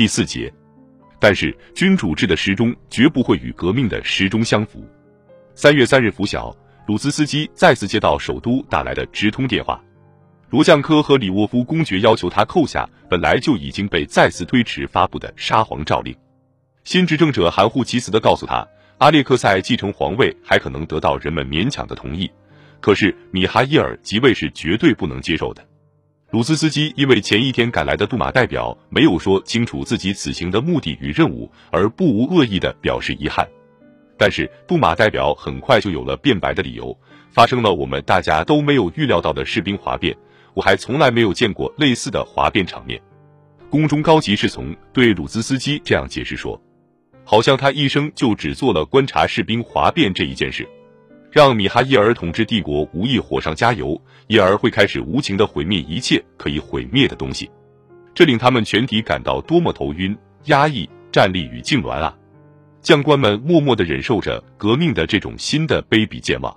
第四节。但是君主制的时钟绝不会与革命的时钟相符。三月三日拂晓，鲁兹斯基再次接到首都打来的直通电话，罗将科和里沃夫公爵要求他扣下本来就已经被再次推迟发布的沙皇诏令。新执政者含糊其辞地告诉他，阿列克塞继承皇位还可能得到人们勉强的同意，可是米哈伊尔即位是绝对不能接受的。鲁兹斯基因为前一天赶来的杜马代表没有说清楚自己此行的目的与任务，而不无恶意的表示遗憾。但是杜马代表很快就有了辩白的理由，发生了我们大家都没有预料到的士兵哗变，我还从来没有见过类似的哗变场面。宫中高级侍从对鲁兹斯基这样解释说，好像他一生就只做了观察士兵哗变这一件事。让米哈伊尔统治帝国无意火上加油，因而会开始无情的毁灭一切可以毁灭的东西，这令他们全体感到多么头晕、压抑、战栗与痉挛啊！将官们默默的忍受着革命的这种新的卑鄙健忘，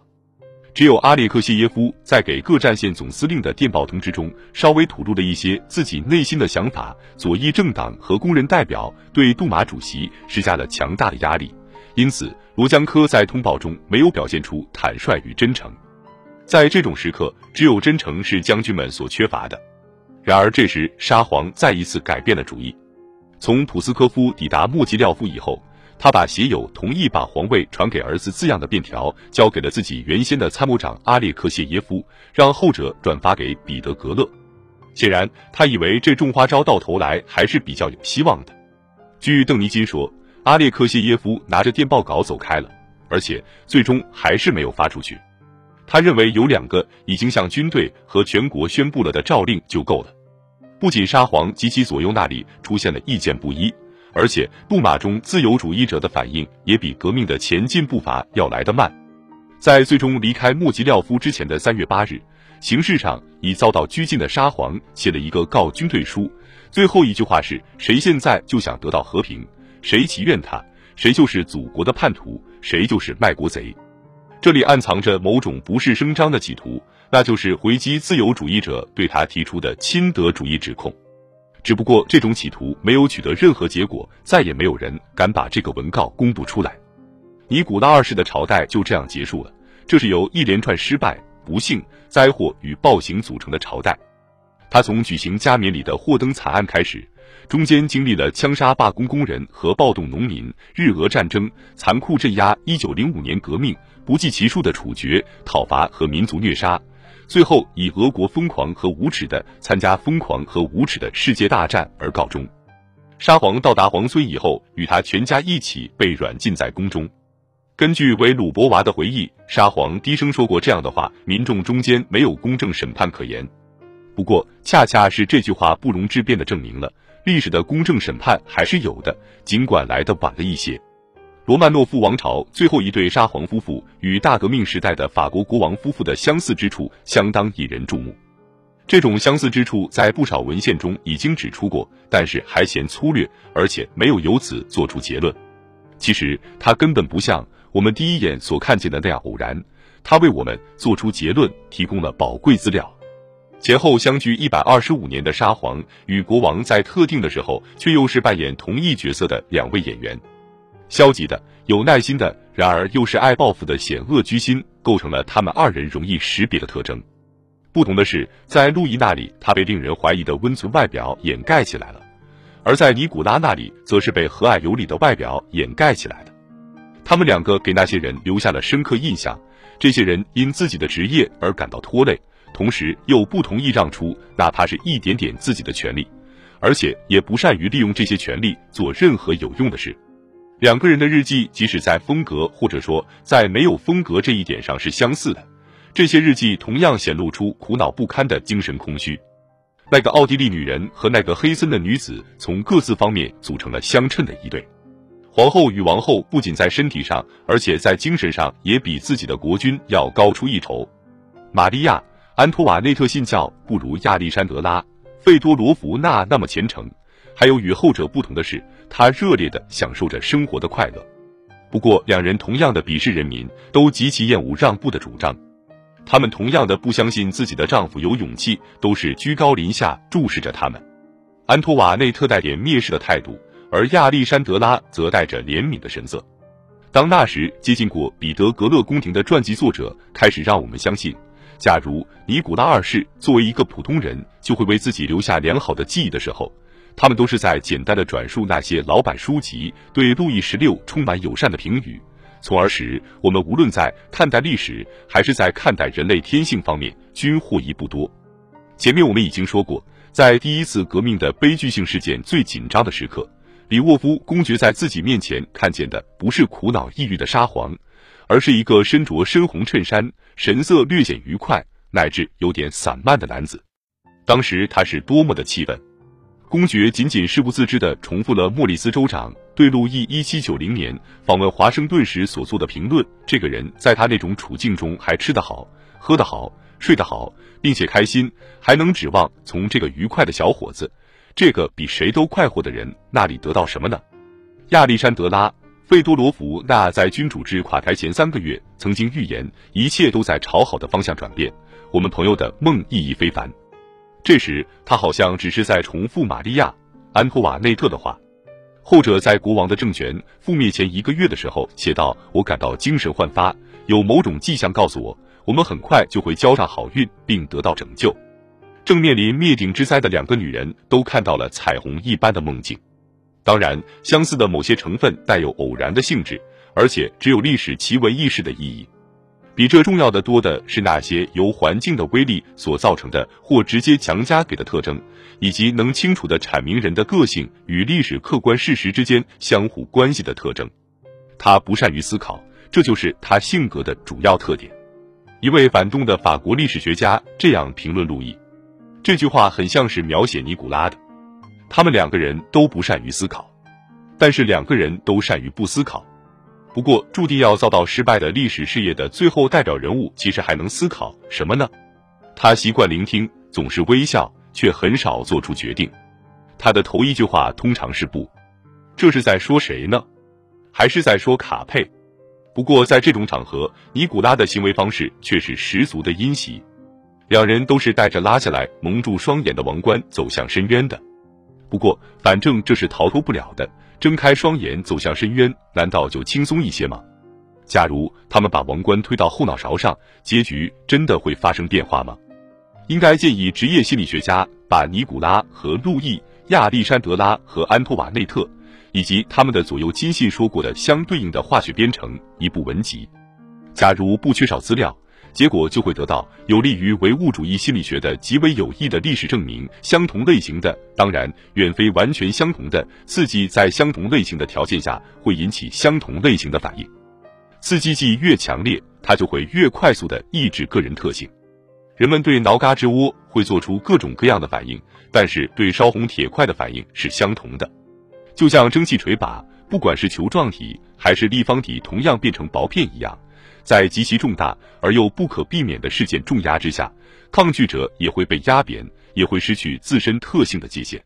只有阿列克谢耶夫在给各战线总司令的电报通知中稍微吐露了一些自己内心的想法，左翼政党和工人代表对杜马主席施加了强大的压力。因此，罗江科在通报中没有表现出坦率与真诚。在这种时刻，只有真诚是将军们所缺乏的。然而，这时沙皇再一次改变了主意。从普斯科夫抵达莫吉廖夫以后，他把写有同意把皇位传给儿子字样的便条交给了自己原先的参谋长阿列克谢耶夫，让后者转发给彼得格勒。显然，他以为这种花招到头来还是比较有希望的。据邓尼金说。阿列克谢耶夫拿着电报稿走开了，而且最终还是没有发出去。他认为有两个已经向军队和全国宣布了的诏令就够了。不仅沙皇及其左右那里出现了意见不一，而且杜马中自由主义者的反应也比革命的前进步伐要来得慢。在最终离开莫吉廖夫之前的三月八日，形式上已遭到拘禁的沙皇写了一个告军队书，最后一句话是：“谁现在就想得到和平？”谁祈愿他，谁就是祖国的叛徒，谁就是卖国贼。这里暗藏着某种不是声张的企图，那就是回击自由主义者对他提出的亲德主义指控。只不过这种企图没有取得任何结果，再也没有人敢把这个文告公布出来。尼古拉二世的朝代就这样结束了。这是由一连串失败、不幸、灾祸与暴行组成的朝代。他从举行加冕礼的霍登惨案开始。中间经历了枪杀罢工工人和暴动农民、日俄战争、残酷镇压、一九零五年革命、不计其数的处决、讨伐和民族虐杀，最后以俄国疯狂和无耻的参加疯狂和无耻的世界大战而告终。沙皇到达皇村以后，与他全家一起被软禁在宫中。根据维鲁博娃的回忆，沙皇低声说过这样的话：“民众中间没有公正审判可言。”不过，恰恰是这句话不容置辩的证明了。历史的公正审判还是有的，尽管来的晚了一些。罗曼诺夫王朝最后一对沙皇夫妇与大革命时代的法国国王夫妇的相似之处相当引人注目。这种相似之处在不少文献中已经指出过，但是还嫌粗略，而且没有由此做出结论。其实它根本不像我们第一眼所看见的那样偶然，它为我们做出结论提供了宝贵资料。前后相距一百二十五年的沙皇与国王，在特定的时候却又是扮演同一角色的两位演员。消极的、有耐心的，然而又是爱报复的险恶居心，构成了他们二人容易识别的特征。不同的是，在路易那里，他被令人怀疑的温存外表掩盖起来了；而在尼古拉那里，则是被和蔼有礼的外表掩盖起来的。他们两个给那些人留下了深刻印象，这些人因自己的职业而感到拖累。同时又不同意让出哪怕是一点点自己的权利，而且也不善于利用这些权利做任何有用的事。两个人的日记，即使在风格或者说在没有风格这一点上是相似的，这些日记同样显露出苦恼不堪的精神空虚。那个奥地利女人和那个黑森的女子，从各自方面组成了相称的一对。皇后与王后不仅在身体上，而且在精神上也比自己的国君要高出一筹。玛利亚。安托瓦内特信教不如亚历山德拉·费多罗夫娜那么虔诚，还有与后者不同的是，她热烈地享受着生活的快乐。不过，两人同样的鄙视人民，都极其厌恶让步的主张。他们同样的不相信自己的丈夫有勇气，都是居高临下注视着他们。安托瓦内特带点蔑视的态度，而亚历山德拉则带着怜悯的神色。当那时接近过彼得格勒宫廷的传记作者开始让我们相信，假如尼古拉二世作为一个普通人就会为自己留下良好的记忆的时候，他们都是在简单的转述那些老版书籍对路易十六充满友善的评语，从而使我们无论在看待历史还是在看待人类天性方面均获益不多。前面我们已经说过，在第一次革命的悲剧性事件最紧张的时刻。李沃夫公爵在自己面前看见的不是苦恼抑郁的沙皇，而是一个身着深红衬衫、神色略显愉快乃至有点散漫的男子。当时他是多么的气愤！公爵仅仅是不自知地重复了莫里斯州长对路易一七九零年访问华盛顿时所做的评论：这个人在他那种处境中还吃得好、喝得好、睡得好，并且开心，还能指望从这个愉快的小伙子。这个比谁都快活的人那里得到什么呢？亚历山德拉·费多罗夫那在君主制垮台前三个月曾经预言一切都在朝好的方向转变，我们朋友的梦意义非凡。这时他好像只是在重复玛利亚·安托瓦内特的话，后者在国王的政权覆灭前一个月的时候写道：“我感到精神焕发，有某种迹象告诉我，我们很快就会交上好运并得到拯救。”正面临灭顶之灾的两个女人都看到了彩虹一般的梦境。当然，相似的某些成分带有偶然的性质，而且只有历史奇闻异事的意义。比这重要的多的是那些由环境的威力所造成的或直接强加给的特征，以及能清楚地阐明人的个性与历史客观事实之间相互关系的特征。他不善于思考，这就是他性格的主要特点。一位反动的法国历史学家这样评论路易。这句话很像是描写尼古拉的，他们两个人都不善于思考，但是两个人都善于不思考。不过，注定要遭到失败的历史事业的最后代表人物，其实还能思考什么呢？他习惯聆听，总是微笑，却很少做出决定。他的头一句话通常是不。这是在说谁呢？还是在说卡佩？不过，在这种场合，尼古拉的行为方式却是十足的阴袭。两人都是带着拉下来蒙住双眼的王冠走向深渊的，不过反正这是逃脱不了的。睁开双眼走向深渊，难道就轻松一些吗？假如他们把王冠推到后脑勺上，结局真的会发生变化吗？应该建议职业心理学家把尼古拉和路易、亚历山德拉和安托瓦内特以及他们的左右亲信说过的相对应的化学编成一部文集。假如不缺少资料。结果就会得到有利于唯物主义心理学的极为有益的历史证明。相同类型的，当然远非完全相同的刺激，在相同类型的条件下会引起相同类型的反应。刺激剂越强烈，它就会越快速的抑制个人特性。人们对挠嘎吱窝会做出各种各样的反应，但是对烧红铁块的反应是相同的。就像蒸汽锤把，不管是球状体还是立方体，同样变成薄片一样。在极其重大而又不可避免的事件重压之下，抗拒者也会被压扁，也会失去自身特性的界限。